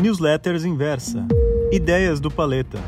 Newsletters Inversa. Ideias do Paleta.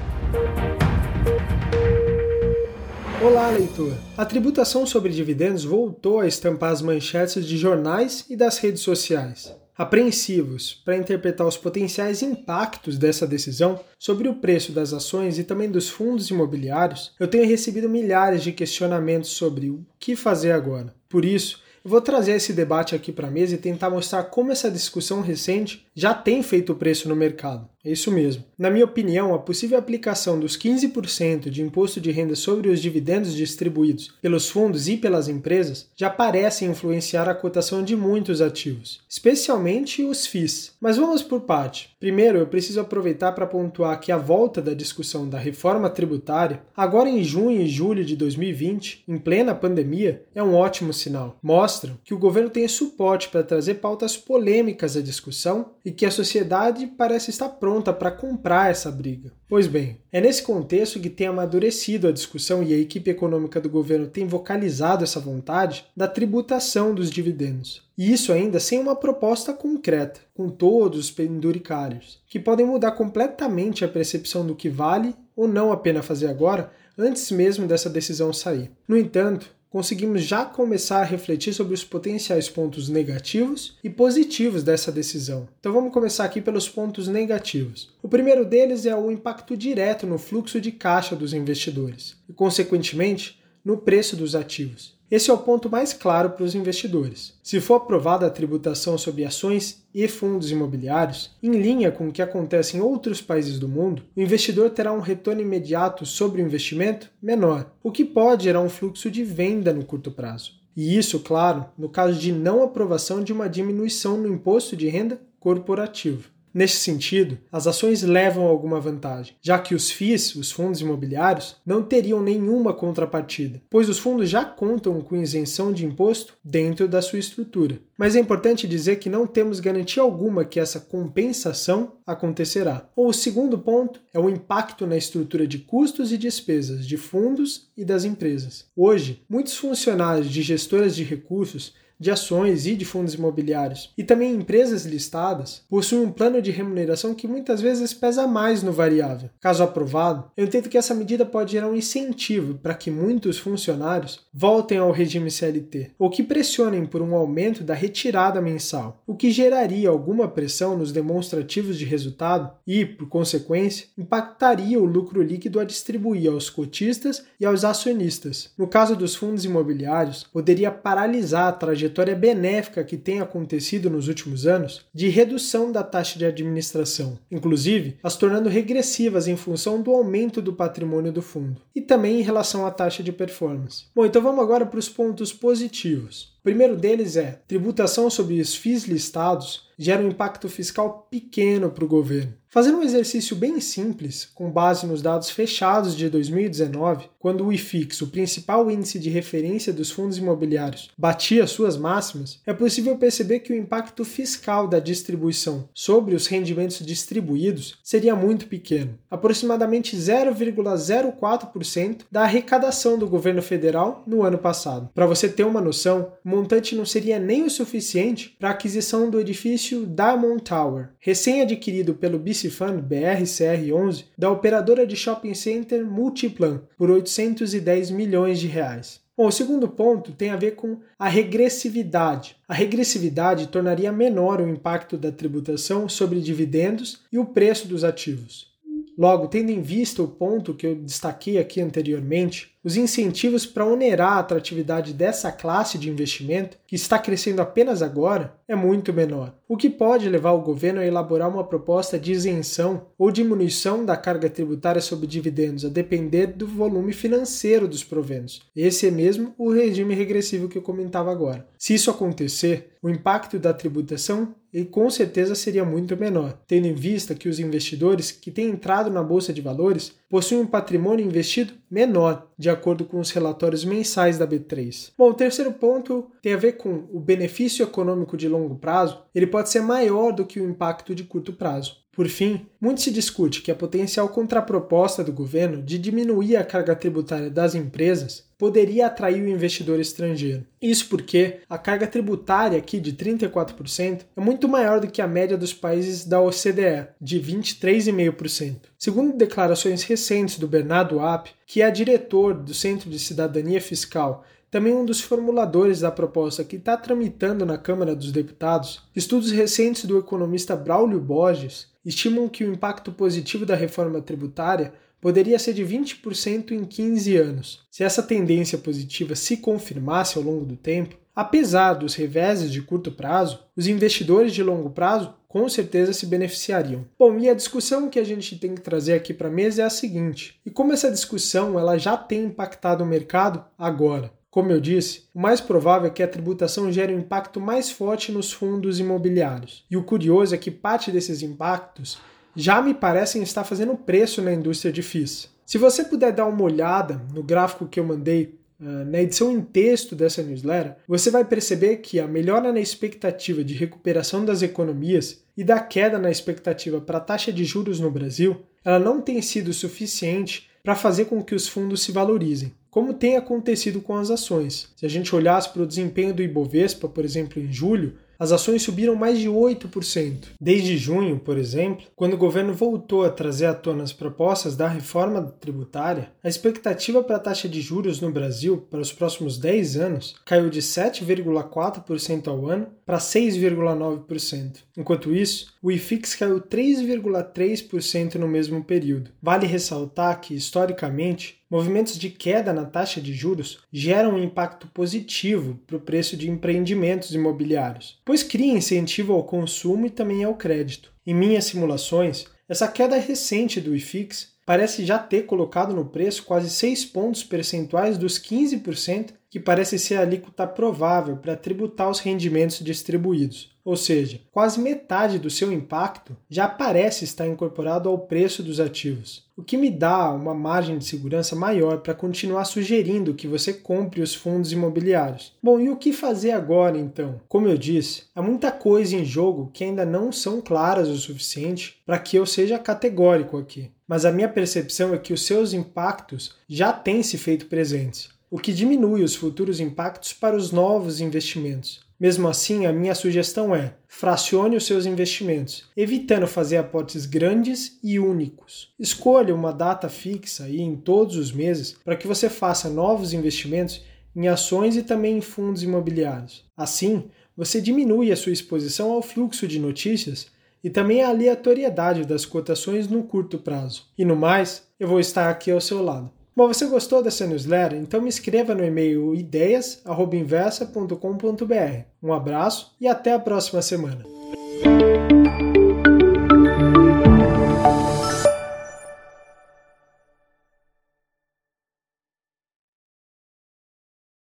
Olá, leitor! A tributação sobre dividendos voltou a estampar as manchetes de jornais e das redes sociais. Apreensivos para interpretar os potenciais impactos dessa decisão sobre o preço das ações e também dos fundos imobiliários, eu tenho recebido milhares de questionamentos sobre o que fazer agora. Por isso, vou trazer esse debate aqui para a mesa e tentar mostrar como essa discussão recente já tem feito preço no mercado. É isso mesmo. Na minha opinião, a possível aplicação dos 15% de imposto de renda sobre os dividendos distribuídos pelos fundos e pelas empresas já parece influenciar a cotação de muitos ativos, especialmente os FIIs. Mas vamos por parte. Primeiro, eu preciso aproveitar para pontuar que a volta da discussão da reforma tributária, agora em junho e julho de 2020, em plena pandemia, é um ótimo sinal. Mostra que o governo tem suporte para trazer pautas polêmicas à discussão e que a sociedade parece estar pronta para comprar essa briga. Pois bem, é nesse contexto que tem amadurecido a discussão e a equipe econômica do governo tem vocalizado essa vontade da tributação dos dividendos. E isso ainda sem uma proposta concreta, com todos os penduricários, que podem mudar completamente a percepção do que vale ou não a pena fazer agora, antes mesmo dessa decisão sair. No entanto, conseguimos já começar a refletir sobre os potenciais pontos negativos e positivos dessa decisão. Então vamos começar aqui pelos pontos negativos. O primeiro deles é o impacto direto no fluxo de caixa dos investidores e, consequentemente, no preço dos ativos. Esse é o ponto mais claro para os investidores. Se for aprovada a tributação sobre ações e fundos imobiliários, em linha com o que acontece em outros países do mundo, o investidor terá um retorno imediato sobre o investimento menor, o que pode gerar um fluxo de venda no curto prazo. E isso, claro, no caso de não aprovação de uma diminuição no imposto de renda corporativo. Neste sentido, as ações levam alguma vantagem, já que os FIIs, os fundos imobiliários, não teriam nenhuma contrapartida, pois os fundos já contam com isenção de imposto dentro da sua estrutura. Mas é importante dizer que não temos garantia alguma que essa compensação acontecerá. o segundo ponto é o impacto na estrutura de custos e despesas de fundos e das empresas. Hoje, muitos funcionários de gestoras de recursos de ações e de fundos imobiliários, e também empresas listadas, possuem um plano de remuneração que muitas vezes pesa mais no variável. Caso aprovado, eu entendo que essa medida pode gerar um incentivo para que muitos funcionários voltem ao regime CLT, ou que pressionem por um aumento da retirada mensal, o que geraria alguma pressão nos demonstrativos de resultado e, por consequência, impactaria o lucro líquido a distribuir aos cotistas e aos acionistas. No caso dos fundos imobiliários, poderia paralisar a trajetória trajetória benéfica que tem acontecido nos últimos anos de redução da taxa de administração, inclusive as tornando regressivas em função do aumento do patrimônio do fundo, e também em relação à taxa de performance. Bom, então vamos agora para os pontos positivos. O primeiro deles é tributação sobre os FIIs listados gera um impacto fiscal pequeno para o governo. Fazendo um exercício bem simples, com base nos dados fechados de 2019, quando o IFIX, o principal índice de referência dos fundos imobiliários, batia suas máximas, é possível perceber que o impacto fiscal da distribuição sobre os rendimentos distribuídos seria muito pequeno, aproximadamente 0,04% da arrecadação do governo federal no ano passado. Para você ter uma noção, montante não seria nem o suficiente para a aquisição do edifício Diamond Tower, recém-adquirido pelo BC BRCR11 da operadora de shopping center Multiplan por 810 milhões de reais. Bom, o segundo ponto tem a ver com a regressividade. A regressividade tornaria menor o impacto da tributação sobre dividendos e o preço dos ativos. Logo, tendo em vista o ponto que eu destaquei aqui anteriormente, os incentivos para onerar a atratividade dessa classe de investimento, que está crescendo apenas agora, é muito menor, o que pode levar o governo a elaborar uma proposta de isenção ou diminuição da carga tributária sobre dividendos, a depender do volume financeiro dos proventos. Esse é mesmo o regime regressivo que eu comentava agora. Se isso acontecer, o impacto da tributação e com certeza seria muito menor, tendo em vista que os investidores que têm entrado na bolsa de valores possuem um patrimônio investido menor, de acordo com os relatórios mensais da B3. Bom, o terceiro ponto tem a ver com o benefício econômico de longo prazo, ele pode ser maior do que o impacto de curto prazo. Por fim, muito se discute que a potencial contraproposta do governo de diminuir a carga tributária das empresas poderia atrair o investidor estrangeiro. Isso porque a carga tributária aqui de 34% é muito maior do que a média dos países da OCDE, de 23,5%. Segundo declarações recentes do Bernardo App, que é diretor do Centro de Cidadania Fiscal também um dos formuladores da proposta que está tramitando na Câmara dos Deputados, estudos recentes do economista Braulio Borges estimam que o impacto positivo da reforma tributária poderia ser de 20% em 15 anos. Se essa tendência positiva se confirmasse ao longo do tempo, apesar dos reveses de curto prazo, os investidores de longo prazo com certeza se beneficiariam. Bom, e a discussão que a gente tem que trazer aqui para a mesa é a seguinte: e como essa discussão ela já tem impactado o mercado agora? Como eu disse, o mais provável é que a tributação gere um impacto mais forte nos fundos imobiliários. E o curioso é que parte desses impactos já me parecem estar fazendo preço na indústria de FIIs. Se você puder dar uma olhada no gráfico que eu mandei uh, na edição em texto dessa newsletter, você vai perceber que a melhora na expectativa de recuperação das economias e da queda na expectativa para a taxa de juros no Brasil, ela não tem sido suficiente para fazer com que os fundos se valorizem como tem acontecido com as ações. Se a gente olhasse para o desempenho do Ibovespa, por exemplo, em julho, as ações subiram mais de 8%. Desde junho, por exemplo, quando o governo voltou a trazer à tona as propostas da reforma tributária, a expectativa para a taxa de juros no Brasil para os próximos 10 anos caiu de 7,4% ao ano para 6,9%. Enquanto isso, o IFIX caiu 3,3% no mesmo período. Vale ressaltar que, historicamente, movimentos de queda na taxa de juros geram um impacto positivo para o preço de empreendimentos imobiliários, pois cria incentivo ao consumo e também ao crédito. Em minhas simulações, essa queda recente do IFIX parece já ter colocado no preço quase 6 pontos percentuais dos 15% que parece ser a alíquota provável para tributar os rendimentos distribuídos. Ou seja, quase metade do seu impacto já parece estar incorporado ao preço dos ativos, o que me dá uma margem de segurança maior para continuar sugerindo que você compre os fundos imobiliários. Bom, e o que fazer agora então? Como eu disse, há muita coisa em jogo que ainda não são claras o suficiente para que eu seja categórico aqui. Mas a minha percepção é que os seus impactos já têm se feito presentes, o que diminui os futuros impactos para os novos investimentos. Mesmo assim, a minha sugestão é: fracione os seus investimentos, evitando fazer aportes grandes e únicos. Escolha uma data fixa aí em todos os meses para que você faça novos investimentos em ações e também em fundos imobiliários. Assim, você diminui a sua exposição ao fluxo de notícias e também a aleatoriedade das cotações no curto prazo. E no mais, eu vou estar aqui ao seu lado. Bom, você gostou dessa newsletter? Então me escreva no e-mail ideias@inversa.com.br. Um abraço e até a próxima semana.